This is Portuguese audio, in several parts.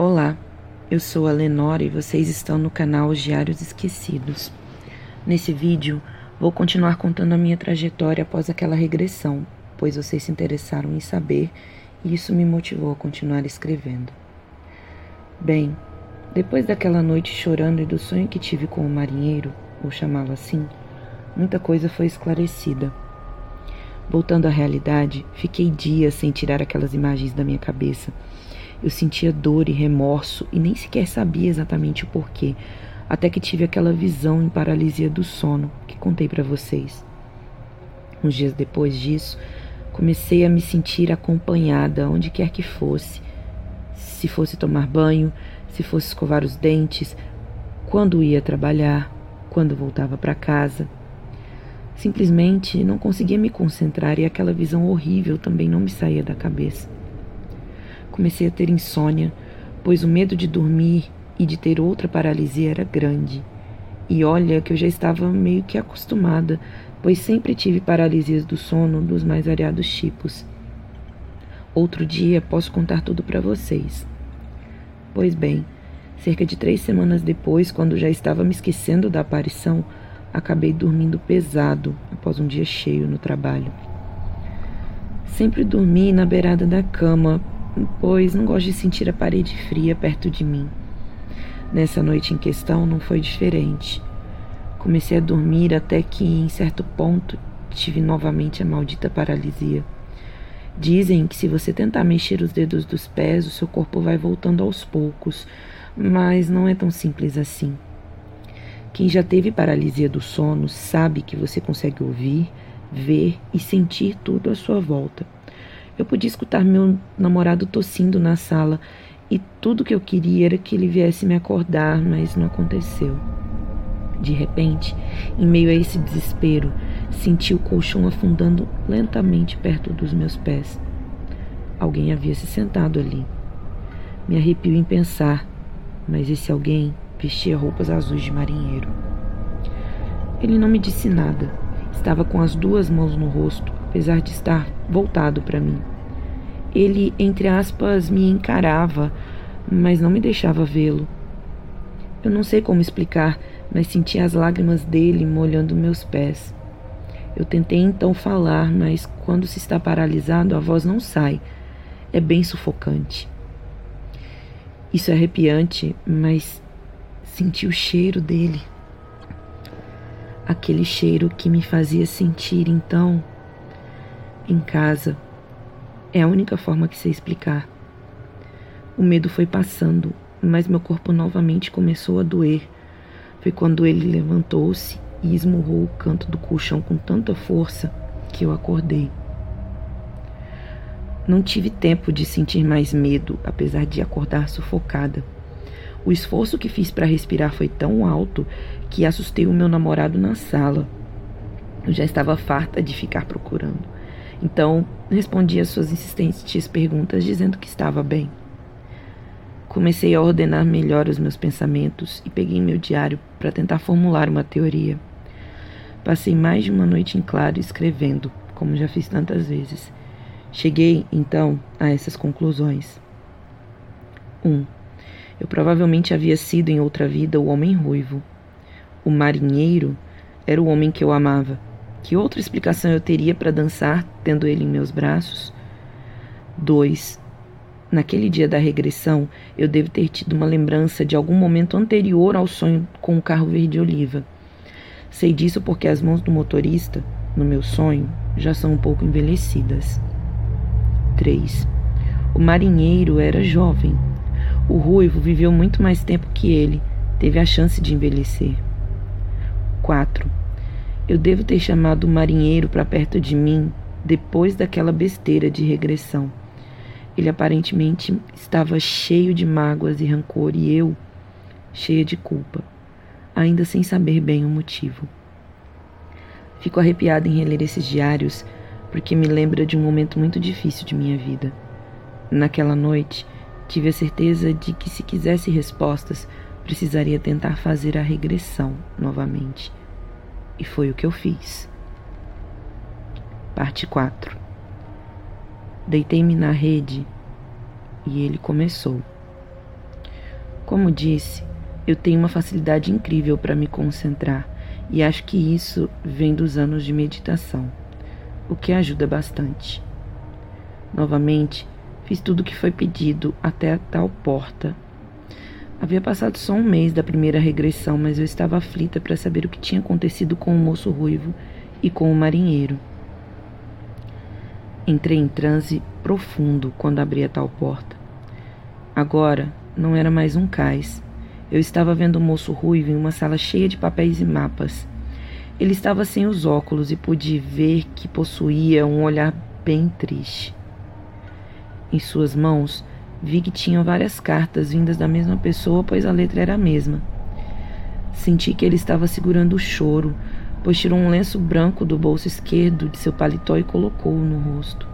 Olá, eu sou a Lenora e vocês estão no canal Os Diários Esquecidos. Nesse vídeo, vou continuar contando a minha trajetória após aquela regressão, pois vocês se interessaram em saber e isso me motivou a continuar escrevendo. Bem, depois daquela noite chorando e do sonho que tive com o marinheiro, vou chamá-lo assim, muita coisa foi esclarecida. Voltando à realidade, fiquei dias sem tirar aquelas imagens da minha cabeça eu sentia dor e remorso e nem sequer sabia exatamente o porquê, até que tive aquela visão em paralisia do sono que contei para vocês. Uns dias depois disso, comecei a me sentir acompanhada onde quer que fosse. Se fosse tomar banho, se fosse escovar os dentes, quando ia trabalhar, quando voltava para casa. Simplesmente não conseguia me concentrar e aquela visão horrível também não me saía da cabeça. Comecei a ter insônia, pois o medo de dormir e de ter outra paralisia era grande. E olha que eu já estava meio que acostumada, pois sempre tive paralisias do sono dos mais variados tipos. Outro dia posso contar tudo para vocês. Pois bem, cerca de três semanas depois, quando já estava me esquecendo da aparição, acabei dormindo pesado após um dia cheio no trabalho. Sempre dormi na beirada da cama, pois não gosto de sentir a parede fria perto de mim. Nessa noite em questão não foi diferente. Comecei a dormir até que, em certo ponto, tive novamente a maldita paralisia. Dizem que se você tentar mexer os dedos dos pés, o seu corpo vai voltando aos poucos, mas não é tão simples assim. Quem já teve paralisia do sono sabe que você consegue ouvir, ver e sentir tudo à sua volta. Eu podia escutar meu namorado tossindo na sala e tudo que eu queria era que ele viesse me acordar, mas não aconteceu. De repente, em meio a esse desespero, senti o colchão afundando lentamente perto dos meus pés. Alguém havia se sentado ali. Me arrepio em pensar, mas esse alguém vestia roupas azuis de marinheiro. Ele não me disse nada. Estava com as duas mãos no rosto, apesar de estar voltado para mim. Ele, entre aspas, me encarava, mas não me deixava vê-lo. Eu não sei como explicar, mas senti as lágrimas dele molhando meus pés. Eu tentei então falar, mas quando se está paralisado, a voz não sai. É bem sufocante. Isso é arrepiante, mas senti o cheiro dele. Aquele cheiro que me fazia sentir então em casa. É a única forma que sei explicar. O medo foi passando, mas meu corpo novamente começou a doer. Foi quando ele levantou-se e esmurrou o canto do colchão com tanta força que eu acordei. Não tive tempo de sentir mais medo, apesar de acordar sufocada. O esforço que fiz para respirar foi tão alto que assustei o meu namorado na sala. Eu já estava farta de ficar procurando. Então, respondi às suas insistentes perguntas dizendo que estava bem. Comecei a ordenar melhor os meus pensamentos e peguei meu diário para tentar formular uma teoria. Passei mais de uma noite em claro escrevendo, como já fiz tantas vezes. Cheguei, então, a essas conclusões. 1. Um, eu provavelmente havia sido em outra vida o homem ruivo. O marinheiro era o homem que eu amava que outra explicação eu teria para dançar tendo ele em meus braços? 2. Naquele dia da regressão, eu devo ter tido uma lembrança de algum momento anterior ao sonho com o carro verde-oliva. Sei disso porque as mãos do motorista, no meu sonho, já são um pouco envelhecidas. 3. O marinheiro era jovem. O ruivo viveu muito mais tempo que ele, teve a chance de envelhecer. 4. Eu devo ter chamado o marinheiro para perto de mim depois daquela besteira de regressão. Ele aparentemente estava cheio de mágoas e rancor e eu, cheia de culpa, ainda sem saber bem o motivo. Fico arrepiada em reler esses diários porque me lembra de um momento muito difícil de minha vida. Naquela noite, tive a certeza de que se quisesse respostas, precisaria tentar fazer a regressão novamente. E foi o que eu fiz. Parte 4 Deitei-me na rede e ele começou. Como disse, eu tenho uma facilidade incrível para me concentrar e acho que isso vem dos anos de meditação, o que ajuda bastante. Novamente, fiz tudo o que foi pedido até a tal porta. Havia passado só um mês da primeira regressão, mas eu estava aflita para saber o que tinha acontecido com o moço ruivo e com o marinheiro. Entrei em transe profundo quando abri a tal porta. Agora não era mais um cais, eu estava vendo o moço ruivo em uma sala cheia de papéis e mapas. Ele estava sem os óculos e pude ver que possuía um olhar bem triste. Em suas mãos, vi que tinham várias cartas vindas da mesma pessoa, pois a letra era a mesma. Senti que ele estava segurando o choro, pois tirou um lenço branco do bolso esquerdo de seu paletó e colocou-o no rosto.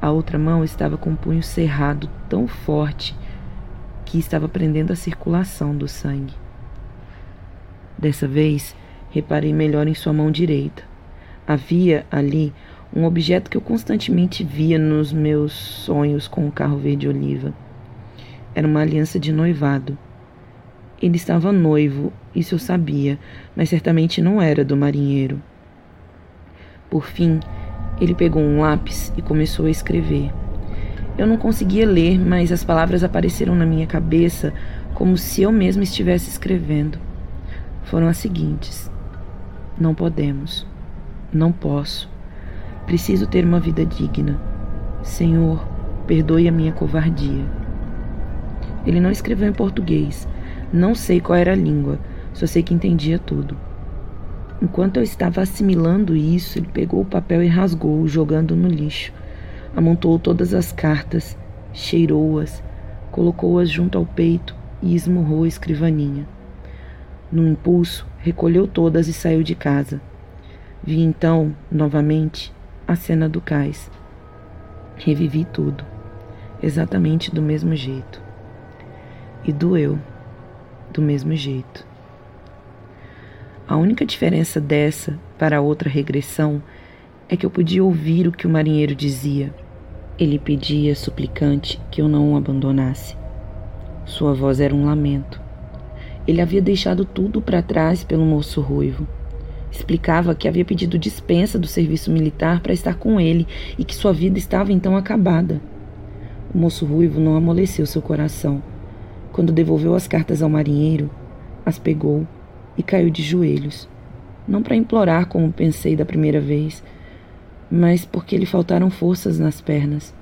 A outra mão estava com o punho cerrado tão forte que estava prendendo a circulação do sangue. Dessa vez, reparei melhor em sua mão direita. Havia ali um objeto que eu constantemente via nos meus sonhos com o carro verde-oliva. Era uma aliança de noivado. Ele estava noivo, isso eu sabia, mas certamente não era do marinheiro. Por fim, ele pegou um lápis e começou a escrever. Eu não conseguia ler, mas as palavras apareceram na minha cabeça como se eu mesma estivesse escrevendo. Foram as seguintes: Não podemos. Não posso. Preciso ter uma vida digna. Senhor, perdoe a minha covardia. Ele não escreveu em português. Não sei qual era a língua, só sei que entendia tudo. Enquanto eu estava assimilando isso, ele pegou o papel e rasgou, jogando no lixo. Amontou todas as cartas, cheirou-as, colocou-as junto ao peito e esmurrou a escrivaninha. Num impulso, recolheu todas e saiu de casa. Vi então, novamente, a cena do cais. Revivi tudo, exatamente do mesmo jeito. E doeu, do mesmo jeito. A única diferença dessa para a outra regressão é que eu podia ouvir o que o marinheiro dizia. Ele pedia, suplicante, que eu não o abandonasse. Sua voz era um lamento. Ele havia deixado tudo para trás pelo moço ruivo. Explicava que havia pedido dispensa do serviço militar para estar com ele e que sua vida estava então acabada. O moço ruivo não amoleceu seu coração. Quando devolveu as cartas ao marinheiro, as pegou e caiu de joelhos. Não para implorar como pensei da primeira vez, mas porque lhe faltaram forças nas pernas.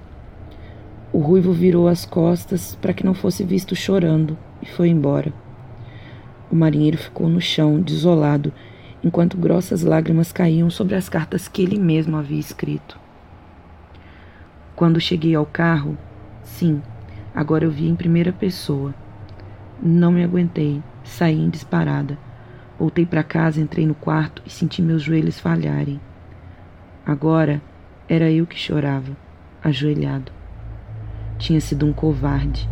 O ruivo virou as costas para que não fosse visto chorando e foi embora. O marinheiro ficou no chão, desolado, enquanto grossas lágrimas caíam sobre as cartas que ele mesmo havia escrito. Quando cheguei ao carro, sim, agora eu vi em primeira pessoa. Não me aguentei, saí em disparada. Voltei para casa, entrei no quarto e senti meus joelhos falharem. Agora era eu que chorava, ajoelhado. Tinha sido um covarde.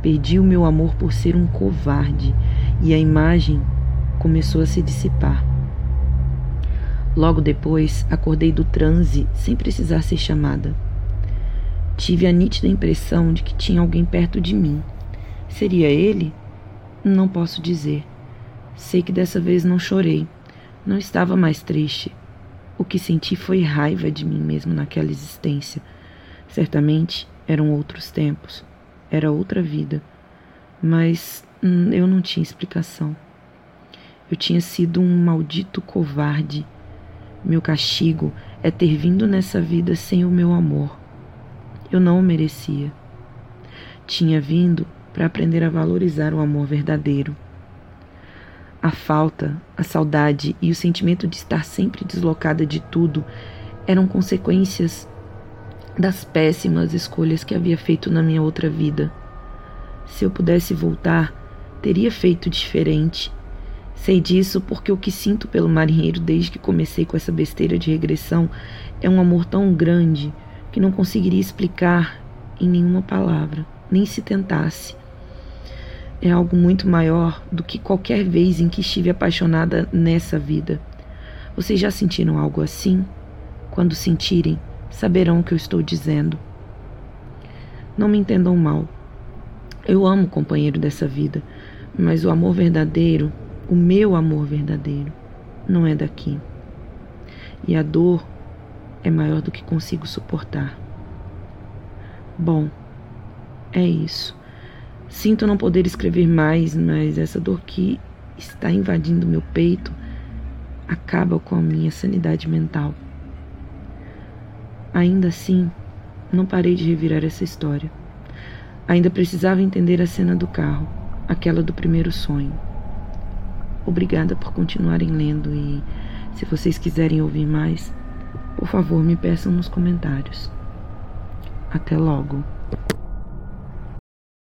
Perdi o meu amor por ser um covarde e a imagem começou a se dissipar. Logo depois, acordei do transe sem precisar ser chamada. Tive a nítida impressão de que tinha alguém perto de mim. Seria ele? Não posso dizer. Sei que dessa vez não chorei. Não estava mais triste. O que senti foi raiva de mim mesmo naquela existência. Certamente eram outros tempos, era outra vida, mas hum, eu não tinha explicação. Eu tinha sido um maldito covarde. Meu castigo é ter vindo nessa vida sem o meu amor. Eu não o merecia. Tinha vindo para aprender a valorizar o amor verdadeiro. A falta, a saudade e o sentimento de estar sempre deslocada de tudo eram consequências das péssimas escolhas que havia feito na minha outra vida. Se eu pudesse voltar, teria feito diferente. Sei disso porque o que sinto pelo marinheiro desde que comecei com essa besteira de regressão é um amor tão grande que não conseguiria explicar em nenhuma palavra, nem se tentasse é algo muito maior do que qualquer vez em que estive apaixonada nessa vida. Vocês já sentiram algo assim? Quando sentirem, saberão o que eu estou dizendo. Não me entendam mal. Eu amo o companheiro dessa vida, mas o amor verdadeiro, o meu amor verdadeiro, não é daqui. E a dor é maior do que consigo suportar. Bom, é isso. Sinto não poder escrever mais, mas essa dor que está invadindo meu peito acaba com a minha sanidade mental. Ainda assim, não parei de revirar essa história. Ainda precisava entender a cena do carro, aquela do primeiro sonho. Obrigada por continuarem lendo e, se vocês quiserem ouvir mais, por favor me peçam nos comentários. Até logo!